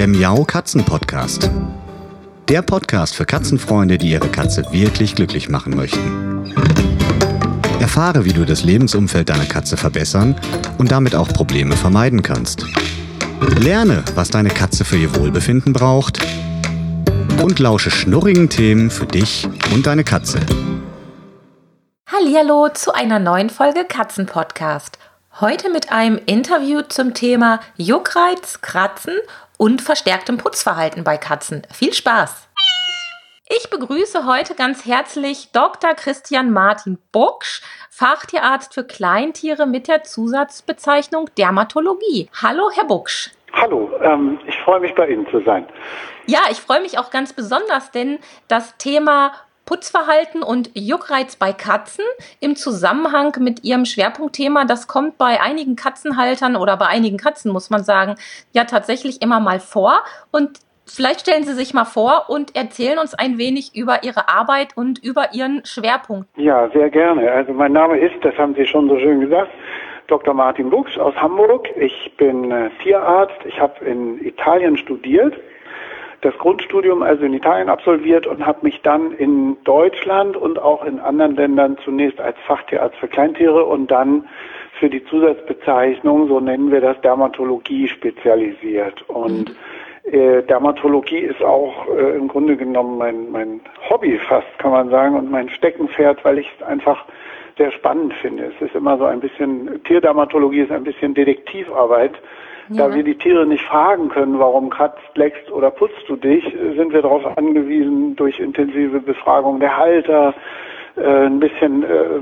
der Miau Katzen Podcast. Der Podcast für Katzenfreunde, die ihre Katze wirklich glücklich machen möchten. Erfahre, wie du das Lebensumfeld deiner Katze verbessern und damit auch Probleme vermeiden kannst. Lerne, was deine Katze für ihr Wohlbefinden braucht und lausche schnurrigen Themen für dich und deine Katze. Hallo zu einer neuen Folge Katzenpodcast. Heute mit einem Interview zum Thema Juckreiz, Kratzen und verstärktem Putzverhalten bei Katzen. Viel Spaß! Ich begrüße heute ganz herzlich Dr. Christian Martin Bucksch, Fachtierarzt für Kleintiere mit der Zusatzbezeichnung Dermatologie. Hallo, Herr Bucksch. Hallo, ähm, ich freue mich bei Ihnen zu sein. Ja, ich freue mich auch ganz besonders, denn das Thema Putzverhalten und Juckreiz bei Katzen im Zusammenhang mit ihrem Schwerpunktthema, das kommt bei einigen Katzenhaltern oder bei einigen Katzen, muss man sagen, ja tatsächlich immer mal vor. Und vielleicht stellen Sie sich mal vor und erzählen uns ein wenig über Ihre Arbeit und über Ihren Schwerpunkt. Ja, sehr gerne. Also mein Name ist, das haben Sie schon so schön gesagt, Dr. Martin Buchs aus Hamburg. Ich bin äh, Tierarzt. Ich habe in Italien studiert das Grundstudium also in Italien absolviert und habe mich dann in Deutschland und auch in anderen Ländern zunächst als Fachtierarzt für Kleintiere und dann für die Zusatzbezeichnung, so nennen wir das, Dermatologie spezialisiert. Und äh, Dermatologie ist auch äh, im Grunde genommen mein, mein Hobby fast, kann man sagen, und mein Steckenpferd, weil ich es einfach sehr spannend finde. Es ist immer so ein bisschen, Tierdermatologie ist ein bisschen Detektivarbeit ja. Da wir die Tiere nicht fragen können, warum kratzt, leckst oder putzt du dich, sind wir darauf angewiesen, durch intensive Befragung der Halter äh, ein bisschen, äh,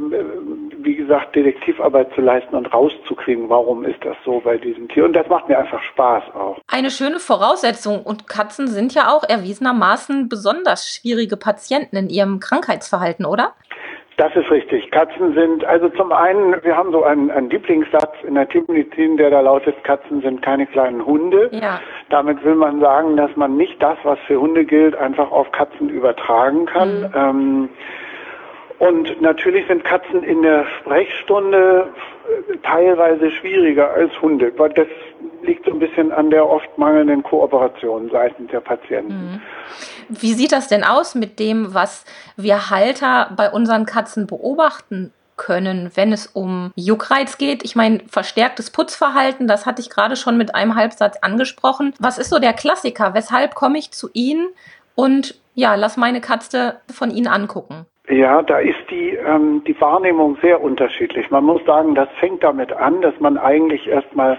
wie gesagt, Detektivarbeit zu leisten und rauszukriegen, warum ist das so bei diesem Tier. Und das macht mir einfach Spaß auch. Eine schöne Voraussetzung. Und Katzen sind ja auch erwiesenermaßen besonders schwierige Patienten in ihrem Krankheitsverhalten, oder? Das ist richtig. Katzen sind, also zum einen, wir haben so einen, einen Lieblingssatz in der Tiermedizin, der da lautet, Katzen sind keine kleinen Hunde. Ja. Damit will man sagen, dass man nicht das, was für Hunde gilt, einfach auf Katzen übertragen kann. Mhm. Ähm, und natürlich sind Katzen in der Sprechstunde teilweise schwieriger als Hunde, weil das liegt so ein bisschen an der oft mangelnden Kooperation seitens der Patienten. Mhm. Wie sieht das denn aus mit dem, was wir Halter bei unseren Katzen beobachten können, wenn es um Juckreiz geht. Ich meine, verstärktes Putzverhalten, das hatte ich gerade schon mit einem Halbsatz angesprochen. Was ist so der Klassiker? Weshalb komme ich zu Ihnen und ja, lass meine Katze von Ihnen angucken? Ja, da ist die, ähm, die Wahrnehmung sehr unterschiedlich. Man muss sagen, das fängt damit an, dass man eigentlich erstmal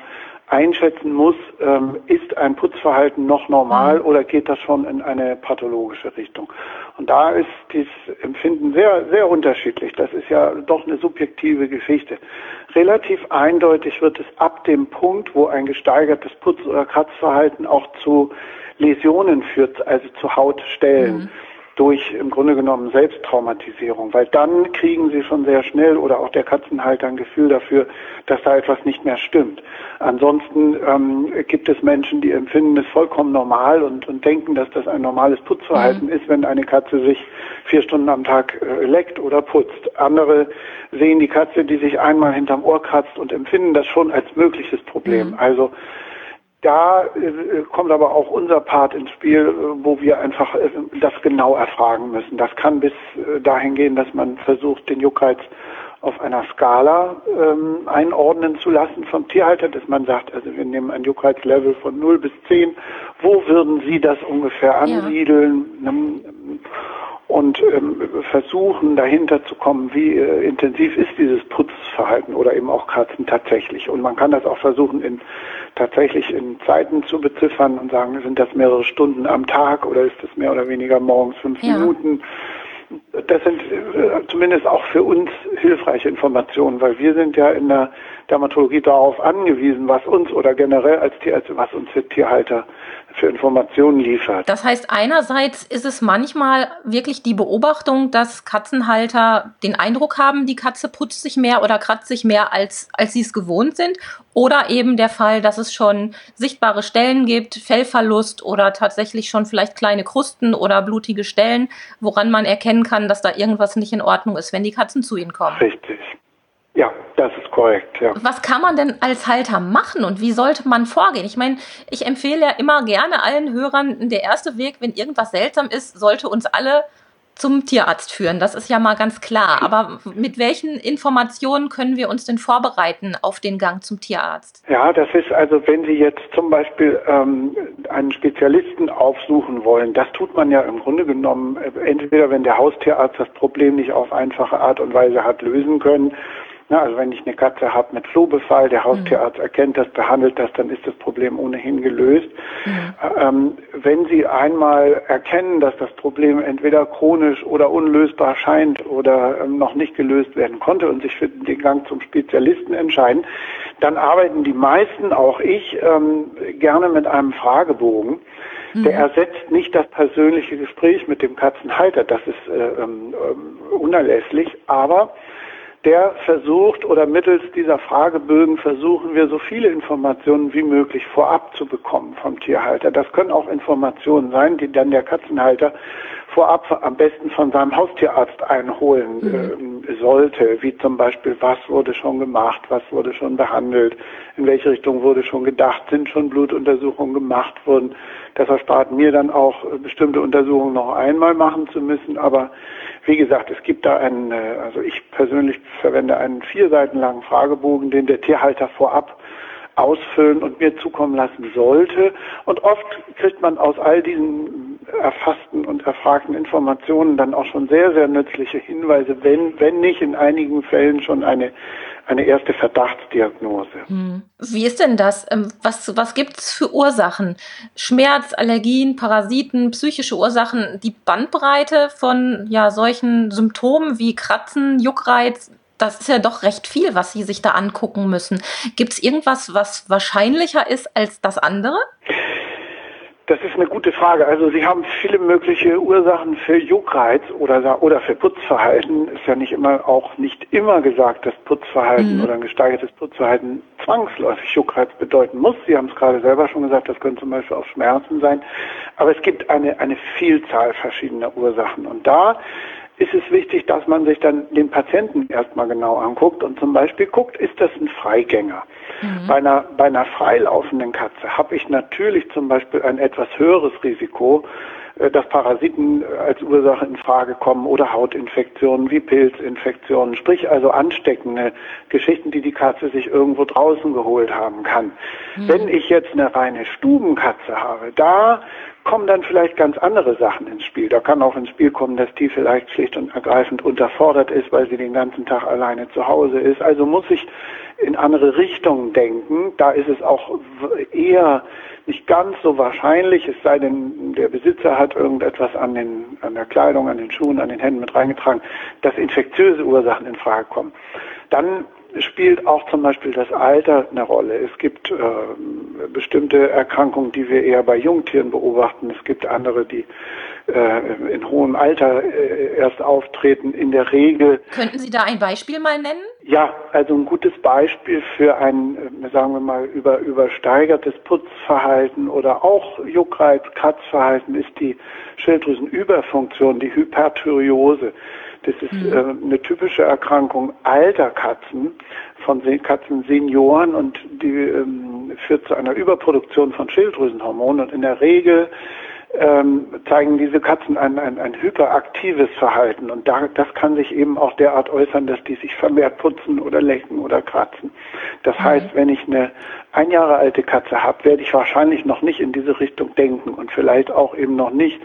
einschätzen muss, ähm, ist ein Putzverhalten noch normal mhm. oder geht das schon in eine pathologische Richtung? Und da ist dieses Empfinden sehr, sehr unterschiedlich. Das ist ja doch eine subjektive Geschichte. Relativ eindeutig wird es ab dem Punkt, wo ein gesteigertes Putz- oder Kratzverhalten auch zu Läsionen führt, also zu Hautstellen. Mhm durch im Grunde genommen Selbsttraumatisierung, weil dann kriegen sie schon sehr schnell oder auch der Katzenhalter ein Gefühl dafür, dass da etwas nicht mehr stimmt. Ansonsten ähm, gibt es Menschen, die empfinden es vollkommen normal und, und denken, dass das ein normales Putzverhalten mhm. ist, wenn eine Katze sich vier Stunden am Tag äh, leckt oder putzt. Andere sehen die Katze, die sich einmal hinterm Ohr kratzt und empfinden das schon als mögliches Problem. Mhm. Also da äh, kommt aber auch unser Part ins Spiel, äh, wo wir einfach äh, das genau erfragen müssen. Das kann bis äh, dahin gehen, dass man versucht, den Juckreiz auf einer Skala ähm, einordnen zu lassen vom Tierhalter, dass man sagt, also wir nehmen ein Juckreizlevel von 0 bis 10. Wo würden Sie das ungefähr ansiedeln? Ja. Und ähm, versuchen dahinter zu kommen, wie äh, intensiv ist dieses Putzverhalten oder eben auch Katzen tatsächlich. Und man kann das auch versuchen in tatsächlich in Zeiten zu beziffern und sagen, sind das mehrere Stunden am Tag oder ist das mehr oder weniger morgens fünf ja. Minuten? Das sind äh, zumindest auch für uns hilfreiche Informationen, weil wir sind ja in der Dermatologie darauf angewiesen, was uns oder generell als Tierärzte, was uns für Tierhalter für Informationen liefert. Das heißt, einerseits ist es manchmal wirklich die Beobachtung, dass Katzenhalter den Eindruck haben, die Katze putzt sich mehr oder kratzt sich mehr, als, als sie es gewohnt sind. Oder eben der Fall, dass es schon sichtbare Stellen gibt, Fellverlust oder tatsächlich schon vielleicht kleine Krusten oder blutige Stellen, woran man erkennen kann, dass da irgendwas nicht in Ordnung ist, wenn die Katzen zu ihnen kommen. Richtig. Ja, Das ist korrekt, ja. Was kann man denn als Halter machen und wie sollte man vorgehen? Ich meine, ich empfehle ja immer gerne allen Hörern, der erste Weg, wenn irgendwas seltsam ist, sollte uns alle zum Tierarzt führen. Das ist ja mal ganz klar. Aber mit welchen Informationen können wir uns denn vorbereiten auf den Gang zum Tierarzt? Ja, das ist also, wenn Sie jetzt zum Beispiel ähm, einen Spezialisten aufsuchen wollen, das tut man ja im Grunde genommen äh, entweder, wenn der Haustierarzt das Problem nicht auf einfache Art und Weise hat lösen können, na, also wenn ich eine Katze habe mit Flohbefall, der Haustierarzt mhm. erkennt das, behandelt das, dann ist das Problem ohnehin gelöst. Mhm. Ähm, wenn Sie einmal erkennen, dass das Problem entweder chronisch oder unlösbar scheint oder ähm, noch nicht gelöst werden konnte und sich für den Gang zum Spezialisten entscheiden, dann arbeiten die meisten, auch ich, ähm, gerne mit einem Fragebogen. Mhm. Der ersetzt nicht das persönliche Gespräch mit dem Katzenhalter, das ist äh, ähm, äh, unerlässlich, aber der versucht oder mittels dieser Fragebögen versuchen wir so viele Informationen wie möglich vorab zu bekommen vom Tierhalter. Das können auch Informationen sein, die dann der Katzenhalter vorab am besten von seinem Haustierarzt einholen mhm. äh, sollte, wie zum Beispiel, was wurde schon gemacht, was wurde schon behandelt, in welche Richtung wurde schon gedacht, sind schon Blutuntersuchungen gemacht worden. Das erspart mir dann auch äh, bestimmte Untersuchungen noch einmal machen zu müssen, aber wie gesagt, es gibt da einen, äh, also ich persönlich verwende einen vier Seiten langen Fragebogen, den der Tierhalter vorab ausfüllen und mir zukommen lassen sollte. Und oft kriegt man aus all diesen erfassten und erfragten Informationen dann auch schon sehr, sehr nützliche Hinweise, wenn, wenn nicht in einigen Fällen schon eine eine erste Verdachtsdiagnose. Hm. Wie ist denn das? Ähm, was, was gibt es für Ursachen? Schmerz, Allergien, Parasiten, psychische Ursachen, die Bandbreite von ja, solchen Symptomen wie Kratzen, Juckreiz, das ist ja doch recht viel, was Sie sich da angucken müssen. Gibt es irgendwas, was wahrscheinlicher ist als das andere? Das ist eine gute Frage. Also Sie haben viele mögliche Ursachen für Juckreiz oder, oder für Putzverhalten. Ist ja nicht immer, auch nicht immer gesagt, dass Putzverhalten mhm. oder ein gesteigertes Putzverhalten zwangsläufig Juckreiz bedeuten muss. Sie haben es gerade selber schon gesagt, das können zum Beispiel auch Schmerzen sein. Aber es gibt eine, eine Vielzahl verschiedener Ursachen. Und da ist es wichtig, dass man sich dann den Patienten erstmal genau anguckt und zum Beispiel guckt, ist das ein Freigänger? Mhm. Bei, einer, bei einer freilaufenden Katze habe ich natürlich zum Beispiel ein etwas höheres Risiko, äh, dass Parasiten als Ursache in Frage kommen oder Hautinfektionen wie Pilzinfektionen, sprich also ansteckende Geschichten, die die Katze sich irgendwo draußen geholt haben kann. Mhm. Wenn ich jetzt eine reine Stubenkatze habe, da kommen dann vielleicht ganz andere Sachen ins Spiel. Da kann auch ins Spiel kommen, dass die vielleicht schlicht und ergreifend unterfordert ist, weil sie den ganzen Tag alleine zu Hause ist. Also muss ich in andere Richtungen denken. Da ist es auch eher nicht ganz so wahrscheinlich, es sei denn, der Besitzer hat irgendetwas an, den, an der Kleidung, an den Schuhen, an den Händen mit reingetragen, dass infektiöse Ursachen in Frage kommen. Dann spielt auch zum Beispiel das Alter eine Rolle. Es gibt äh, bestimmte Erkrankungen, die wir eher bei Jungtieren beobachten. Es gibt andere, die äh, in hohem Alter äh, erst auftreten. In der Regel. Könnten Sie da ein Beispiel mal nennen? Ja, also ein gutes Beispiel für ein, äh, sagen wir mal, über, übersteigertes Putzverhalten oder auch Juckreiz, Kratzverhalten ist die Schilddrüsenüberfunktion, die Hyperthyreose. Das ist mhm. äh, eine typische Erkrankung alter Katzen, von Katzensenioren und die ähm, führt zu einer Überproduktion von Schilddrüsenhormonen und in der Regel ähm, zeigen diese Katzen ein, ein, ein hyperaktives Verhalten und da, das kann sich eben auch derart äußern, dass die sich vermehrt putzen oder lecken oder kratzen. Das mhm. heißt, wenn ich eine ein Jahre alte Katze habe, werde ich wahrscheinlich noch nicht in diese Richtung denken und vielleicht auch eben noch nicht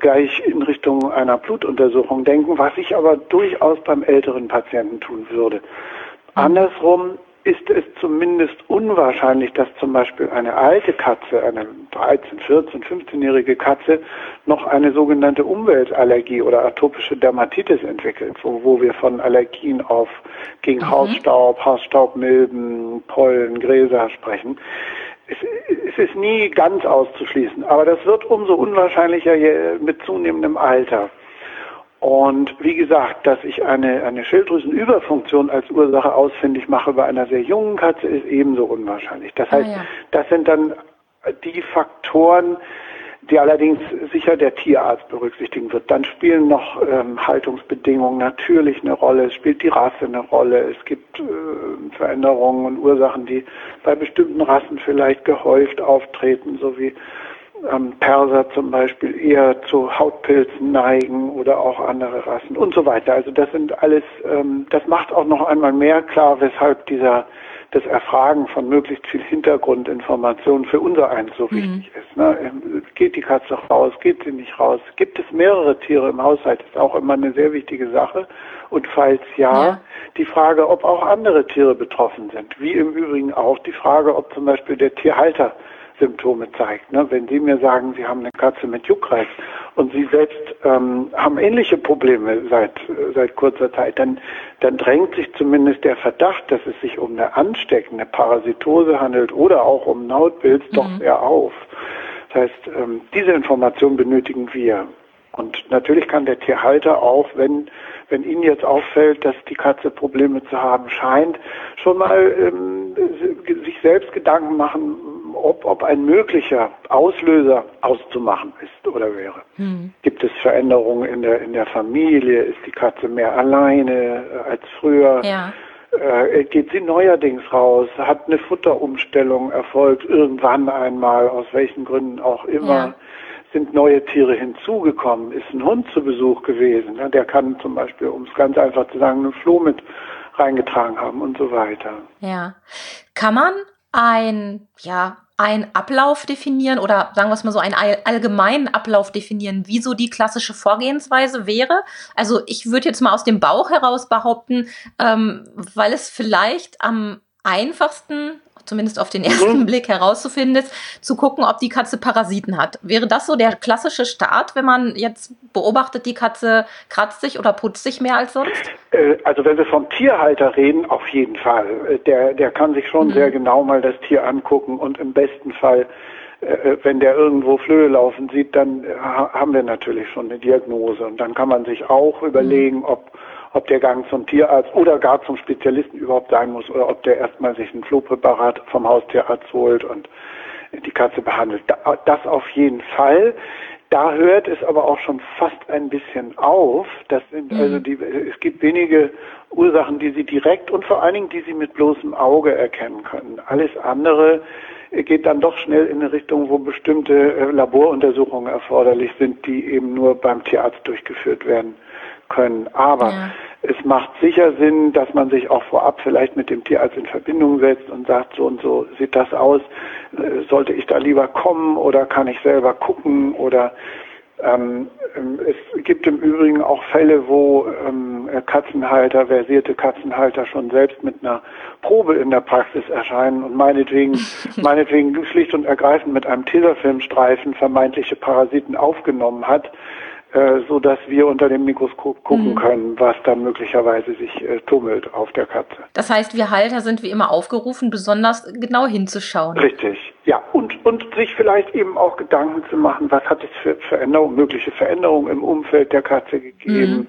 gleich in Richtung einer Blutuntersuchung denken, was ich aber durchaus beim älteren Patienten tun würde. Mhm. Andersrum ist es zumindest unwahrscheinlich, dass zum Beispiel eine alte Katze, eine 13, 14, 15-jährige Katze, noch eine sogenannte Umweltallergie oder atopische Dermatitis entwickelt, wo, wo wir von Allergien auf gegen mhm. Hausstaub, Hausstaubmilben, Pollen, Gräser sprechen es, ist nie ganz auszuschließen, aber das wird umso unwahrscheinlicher mit zunehmendem Alter. Und wie gesagt, dass ich eine, eine Schilddrüsenüberfunktion als Ursache ausfindig mache bei einer sehr jungen Katze, ist ebenso unwahrscheinlich. Das heißt, ah, ja. das sind dann die Faktoren, die allerdings sicher der Tierarzt berücksichtigen wird. Dann spielen noch ähm, Haltungsbedingungen natürlich eine Rolle, es spielt die Rasse eine Rolle, es gibt äh, Veränderungen und Ursachen, die bei bestimmten Rassen vielleicht gehäuft auftreten, so wie ähm, Perser zum Beispiel eher zu Hautpilzen neigen oder auch andere Rassen und so weiter. Also das sind alles, ähm, das macht auch noch einmal mehr klar, weshalb dieser das Erfragen von möglichst viel Hintergrundinformationen für unser eins so mhm. wichtig ist. Ne? Ähm, geht die Katze raus, geht sie nicht raus? Gibt es mehrere Tiere im Haushalt? Ist auch immer eine sehr wichtige Sache. Und falls ja, ja, die Frage, ob auch andere Tiere betroffen sind. Wie im Übrigen auch die Frage, ob zum Beispiel der Tierhalter Symptome zeigt. Ne? Wenn Sie mir sagen, Sie haben eine Katze mit Juckreiz und Sie selbst ähm, haben ähnliche Probleme seit, seit kurzer Zeit, dann, dann drängt sich zumindest der Verdacht, dass es sich um eine ansteckende Parasitose handelt oder auch um Nautpilz mhm. doch sehr auf. Das heißt, ähm, diese Information benötigen wir. Und natürlich kann der Tierhalter auch, wenn, wenn Ihnen jetzt auffällt, dass die Katze Probleme zu haben scheint, schon mal ähm, sich selbst Gedanken machen, ob, ob ein möglicher Auslöser auszumachen ist oder wäre. Hm. Gibt es Veränderungen in der, in der Familie? Ist die Katze mehr alleine äh, als früher? Ja. Äh, geht sie neuerdings raus? Hat eine Futterumstellung erfolgt irgendwann einmal, aus welchen Gründen auch immer? Ja. Sind neue Tiere hinzugekommen? Ist ein Hund zu Besuch gewesen? Ja, der kann zum Beispiel, um es ganz einfach zu sagen, einen Floh mit reingetragen haben und so weiter. Ja. Kann man ein, ja, ein Ablauf definieren oder sagen wir es mal so, einen allgemeinen Ablauf definieren, wie so die klassische Vorgehensweise wäre. Also ich würde jetzt mal aus dem Bauch heraus behaupten, ähm, weil es vielleicht am einfachsten zumindest auf den ersten mhm. Blick herauszufinden ist, zu gucken, ob die Katze Parasiten hat. Wäre das so der klassische Start, wenn man jetzt beobachtet, die Katze kratzt sich oder putzt sich mehr als sonst? Äh, also wenn wir vom Tierhalter reden, auf jeden Fall. Äh, der, der kann sich schon mhm. sehr genau mal das Tier angucken und im besten Fall äh, wenn der irgendwo Flöhe laufen sieht, dann haben wir natürlich schon eine Diagnose. Und dann kann man sich auch überlegen, mhm. ob ob der Gang zum Tierarzt oder gar zum Spezialisten überhaupt sein muss oder ob der erstmal sich ein Flohpräparat vom Haustierarzt holt und die Katze behandelt. Das auf jeden Fall. Da hört es aber auch schon fast ein bisschen auf. Das sind mhm. also die, es gibt wenige Ursachen, die Sie direkt und vor allen Dingen, die Sie mit bloßem Auge erkennen können. Alles andere geht dann doch schnell in eine Richtung, wo bestimmte äh, Laboruntersuchungen erforderlich sind, die eben nur beim Tierarzt durchgeführt werden können. Aber ja. es macht sicher Sinn, dass man sich auch vorab vielleicht mit dem Tierarzt in Verbindung setzt und sagt, so und so sieht das aus. Äh, sollte ich da lieber kommen oder kann ich selber gucken oder ähm, ähm, es gibt im Übrigen auch Fälle, wo ähm, Katzenhalter, versierte Katzenhalter schon selbst mit einer Probe in der Praxis erscheinen und meinetwegen, meinetwegen schlicht und ergreifend mit einem Tesafilmstreifen vermeintliche Parasiten aufgenommen hat äh, so dass wir unter dem Mikroskop gucken mhm. können, was da möglicherweise sich äh, tummelt auf der Katze. Das heißt, wir Halter sind wie immer aufgerufen, besonders genau hinzuschauen. Richtig, ja. Und, und sich vielleicht eben auch Gedanken zu machen, was hat es für Veränderungen, mögliche Veränderungen im Umfeld der Katze gegeben. Mhm.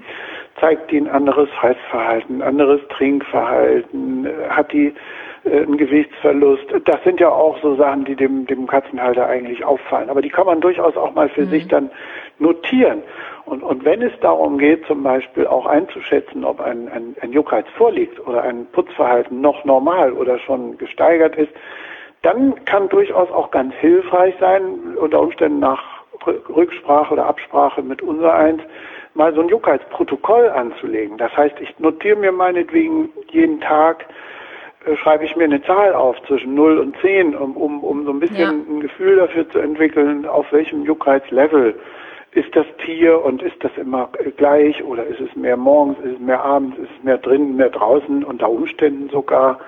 Zeigt die ein anderes Fressverhalten, ein anderes Trinkverhalten? Hat die äh, ein Gewichtsverlust. Das sind ja auch so Sachen, die dem, dem Katzenhalter eigentlich auffallen. Aber die kann man durchaus auch mal für mhm. sich dann notieren. Und, und wenn es darum geht, zum Beispiel auch einzuschätzen, ob ein, ein, ein Juckreiz vorliegt oder ein Putzverhalten noch normal oder schon gesteigert ist, dann kann durchaus auch ganz hilfreich sein, unter Umständen nach Rücksprache oder Absprache mit unser eins, mal so ein Juckreizprotokoll anzulegen. Das heißt, ich notiere mir meinetwegen jeden Tag, äh, schreibe ich mir eine Zahl auf zwischen 0 und 10, um, um, um so ein bisschen ja. ein Gefühl dafür zu entwickeln, auf welchem Juckreizlevel ist das Tier und ist das immer gleich oder ist es mehr morgens, ist es mehr abends, ist es mehr drinnen, mehr draußen, unter Umständen sogar.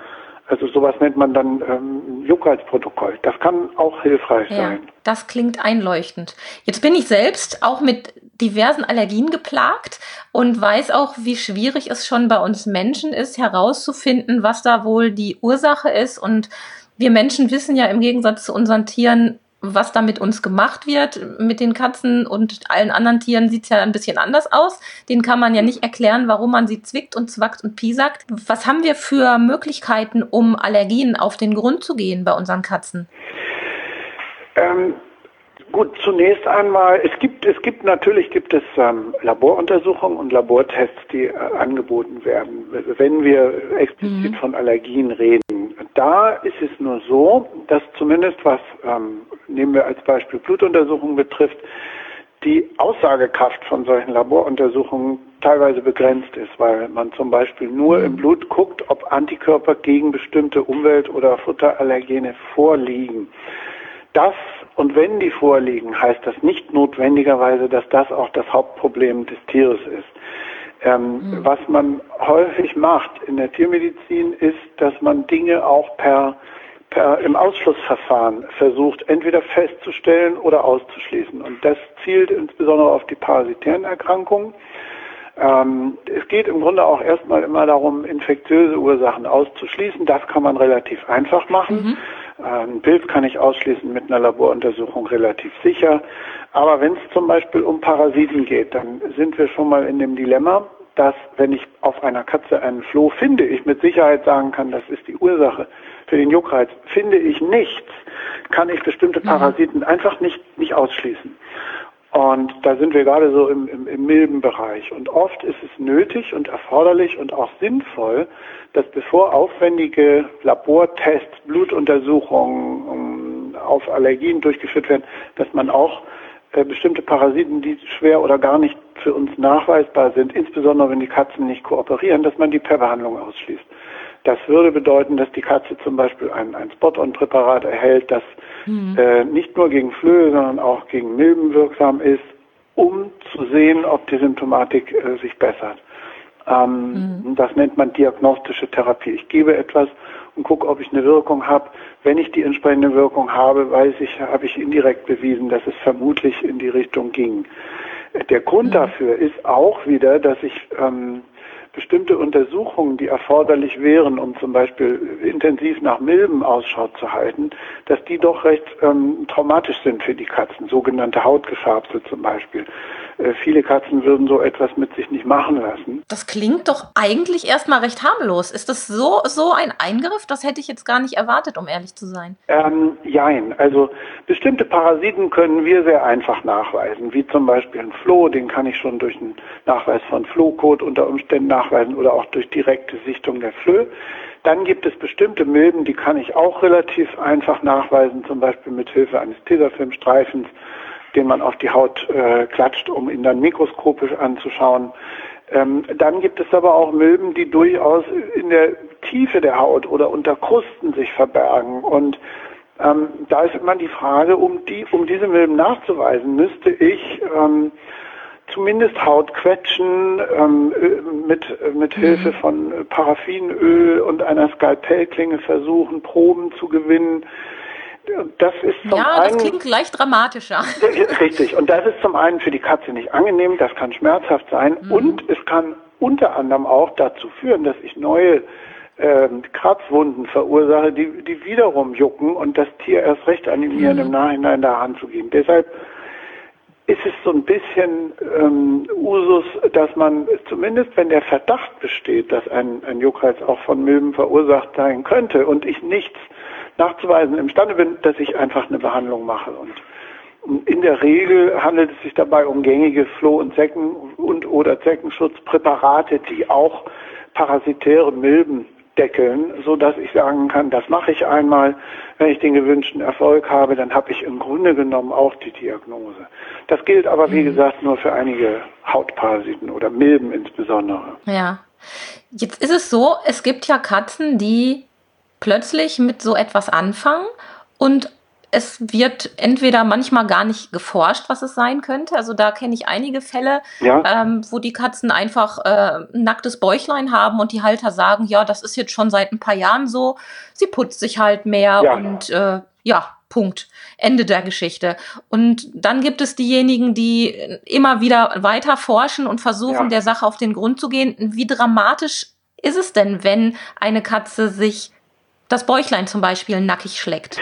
Also sowas nennt man dann ähm, Juckreizprotokoll. Das kann auch hilfreich ja, sein. Das klingt einleuchtend. Jetzt bin ich selbst auch mit diversen Allergien geplagt und weiß auch, wie schwierig es schon bei uns Menschen ist, herauszufinden, was da wohl die Ursache ist. Und wir Menschen wissen ja im Gegensatz zu unseren Tieren, was da mit uns gemacht wird. Mit den Katzen und allen anderen Tieren sieht es ja ein bisschen anders aus. Den kann man ja nicht erklären, warum man sie zwickt und zwackt und piesackt. Was haben wir für Möglichkeiten, um Allergien auf den Grund zu gehen bei unseren Katzen? Ähm, Gut, zunächst einmal, es gibt, es gibt natürlich gibt es ähm, Laboruntersuchungen und Labortests, die äh, angeboten werden, wenn wir explizit mhm. von Allergien reden. Da ist es nur so, dass zumindest was, ähm, nehmen wir als Beispiel Blutuntersuchungen betrifft, die Aussagekraft von solchen Laboruntersuchungen teilweise begrenzt ist, weil man zum Beispiel nur im Blut guckt, ob Antikörper gegen bestimmte Umwelt- oder Futterallergene vorliegen. Das und wenn die vorliegen, heißt das nicht notwendigerweise, dass das auch das Hauptproblem des Tieres ist. Ähm, mhm. Was man häufig macht in der Tiermedizin ist, dass man Dinge auch per, per im Ausschlussverfahren versucht, entweder festzustellen oder auszuschließen. Und das zielt insbesondere auf die parasitären Erkrankungen. Ähm, es geht im Grunde auch erstmal immer darum, infektiöse Ursachen auszuschließen. Das kann man relativ einfach machen. Mhm. Ein Pilz kann ich ausschließen mit einer Laboruntersuchung relativ sicher. Aber wenn es zum Beispiel um Parasiten geht, dann sind wir schon mal in dem Dilemma, dass wenn ich auf einer Katze einen Floh finde, ich mit Sicherheit sagen kann, das ist die Ursache für den Juckreiz. Finde ich nichts, kann ich bestimmte mhm. Parasiten mhm. einfach nicht, nicht ausschließen. Und da sind wir gerade so im, im, im milden Bereich. Und oft ist es nötig und erforderlich und auch sinnvoll, dass bevor aufwendige Labortests, Blutuntersuchungen um, auf Allergien durchgeführt werden, dass man auch äh, bestimmte Parasiten, die schwer oder gar nicht für uns nachweisbar sind, insbesondere wenn die Katzen nicht kooperieren, dass man die per Behandlung ausschließt. Das würde bedeuten, dass die Katze zum Beispiel ein, ein Spot-on-Präparat erhält, das mhm. äh, nicht nur gegen Flöhe, sondern auch gegen Milben wirksam ist, um zu sehen, ob die Symptomatik äh, sich bessert. Ähm, mhm. Das nennt man diagnostische Therapie. Ich gebe etwas und gucke, ob ich eine Wirkung habe. Wenn ich die entsprechende Wirkung habe, weiß ich, habe ich indirekt bewiesen, dass es vermutlich in die Richtung ging. Der Grund mhm. dafür ist auch wieder, dass ich ähm, bestimmte Untersuchungen, die erforderlich wären, um zum Beispiel intensiv nach Milben Ausschau zu halten, dass die doch recht ähm, traumatisch sind für die Katzen, sogenannte Hautgefärbsel zum Beispiel. Äh, viele Katzen würden so etwas mit sich nicht machen lassen. Das klingt doch eigentlich erstmal recht harmlos. Ist das so, so ein Eingriff? Das hätte ich jetzt gar nicht erwartet, um ehrlich zu sein. Ähm, jein. Also bestimmte Parasiten können wir sehr einfach nachweisen, wie zum Beispiel ein Floh, den kann ich schon durch einen Nachweis von Flohkot unter Umständen nachweisen oder auch durch direkte Sichtung der Flöhe. Dann gibt es bestimmte Milben, die kann ich auch relativ einfach nachweisen, zum Beispiel mit Hilfe eines Tesafilmstreifens den man auf die Haut äh, klatscht, um ihn dann mikroskopisch anzuschauen. Ähm, dann gibt es aber auch Milben, die durchaus in der Tiefe der Haut oder unter Krusten sich verbergen. Und ähm, da ist immer die Frage, um, die, um diese Milben nachzuweisen, müsste ich ähm, zumindest Hautquetschen ähm, mit, mit mhm. Hilfe von Paraffinöl und einer Skalpellklinge versuchen, Proben zu gewinnen. Das ist zum ja, das einen, klingt leicht dramatischer. Richtig. Und das ist zum einen für die Katze nicht angenehm, das kann schmerzhaft sein mhm. und es kann unter anderem auch dazu führen, dass ich neue äh, Kratzwunden verursache, die, die wiederum jucken und das Tier erst recht animieren, mhm. im Nachhinein da ranzugehen. Deshalb ist es so ein bisschen ähm, Usus, dass man zumindest, wenn der Verdacht besteht, dass ein, ein Juckreiz auch von Milben verursacht sein könnte und ich nichts nachzuweisen imstande bin, dass ich einfach eine Behandlung mache. Und in der Regel handelt es sich dabei um gängige Floh- und Zecken- und oder Zeckenschutzpräparate, die auch parasitäre Milben deckeln, so dass ich sagen kann, das mache ich einmal. Wenn ich den gewünschten Erfolg habe, dann habe ich im Grunde genommen auch die Diagnose. Das gilt aber, wie mhm. gesagt, nur für einige Hautparasiten oder Milben insbesondere. Ja. Jetzt ist es so, es gibt ja Katzen, die plötzlich mit so etwas anfangen und es wird entweder manchmal gar nicht geforscht, was es sein könnte. Also da kenne ich einige Fälle, ja. ähm, wo die Katzen einfach äh, ein nacktes Bäuchlein haben und die Halter sagen, ja, das ist jetzt schon seit ein paar Jahren so. Sie putzt sich halt mehr ja. und äh, ja, Punkt. Ende der Geschichte. Und dann gibt es diejenigen, die immer wieder weiter forschen und versuchen, ja. der Sache auf den Grund zu gehen. Wie dramatisch ist es denn, wenn eine Katze sich das Bäuchlein zum Beispiel nackig schlägt?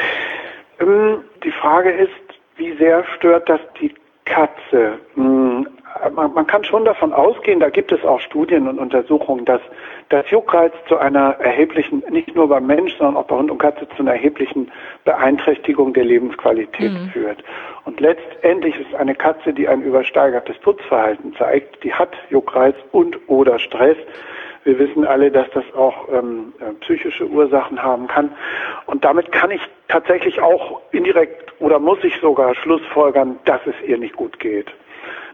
Ähm, die Frage ist, wie sehr stört das die Katze? Hm, man, kann schon davon ausgehen, da gibt es auch Studien und Untersuchungen, dass dass Juckreiz zu einer erheblichen, nicht nur beim Mensch, sondern auch bei Hund und Katze zu einer erheblichen Beeinträchtigung der Lebensqualität mhm. führt. Und letztendlich ist eine Katze, die ein übersteigertes Putzverhalten zeigt, die hat Juckreiz und oder Stress. Wir wissen alle, dass das auch ähm, äh, psychische Ursachen haben kann. Und damit kann ich tatsächlich auch indirekt oder muss ich sogar schlussfolgern, dass es ihr nicht gut geht.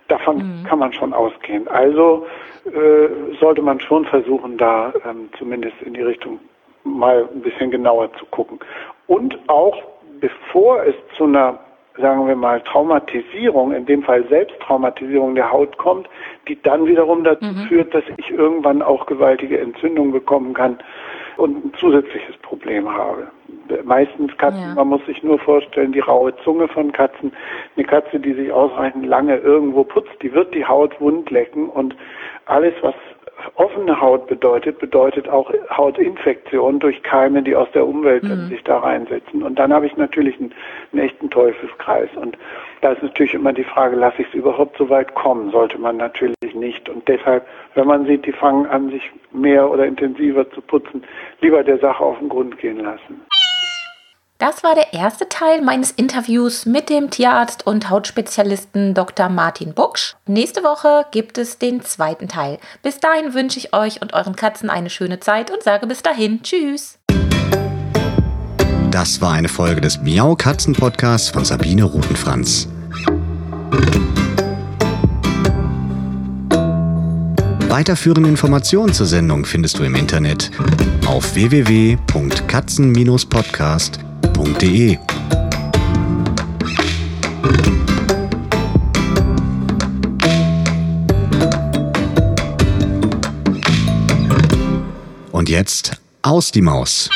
Davon mhm. kann man schon ausgehen. Also äh, sollte man schon versuchen, da ähm, zumindest in die Richtung mal ein bisschen genauer zu gucken. Und auch bevor es zu einer, sagen wir mal, Traumatisierung, in dem Fall Selbsttraumatisierung der Haut kommt, die dann wiederum dazu mhm. führt, dass ich irgendwann auch gewaltige Entzündungen bekommen kann und ein zusätzliches Problem habe. Meistens Katzen, ja. man muss sich nur vorstellen, die raue Zunge von Katzen, eine Katze, die sich ausreichend lange irgendwo putzt, die wird die Haut wund lecken und alles, was offene Haut bedeutet, bedeutet auch Hautinfektion durch Keime, die aus der Umwelt mhm. sich da reinsetzen. Und dann habe ich natürlich einen, einen, echten Teufelskreis. Und da ist natürlich immer die Frage, lasse ich es überhaupt so weit kommen? Sollte man natürlich nicht. Und deshalb, wenn man sieht, die fangen an, sich mehr oder intensiver zu putzen, lieber der Sache auf den Grund gehen lassen. Das war der erste Teil meines Interviews mit dem Tierarzt und Hautspezialisten Dr. Martin Bucksch. Nächste Woche gibt es den zweiten Teil. Bis dahin wünsche ich euch und euren Katzen eine schöne Zeit und sage bis dahin Tschüss. Das war eine Folge des Miau Katzen Podcasts von Sabine Rutenfranz. Weiterführende Informationen zur Sendung findest du im Internet auf www.katzen-podcast.de www.ftf.de. Und jetzt aus die Maus.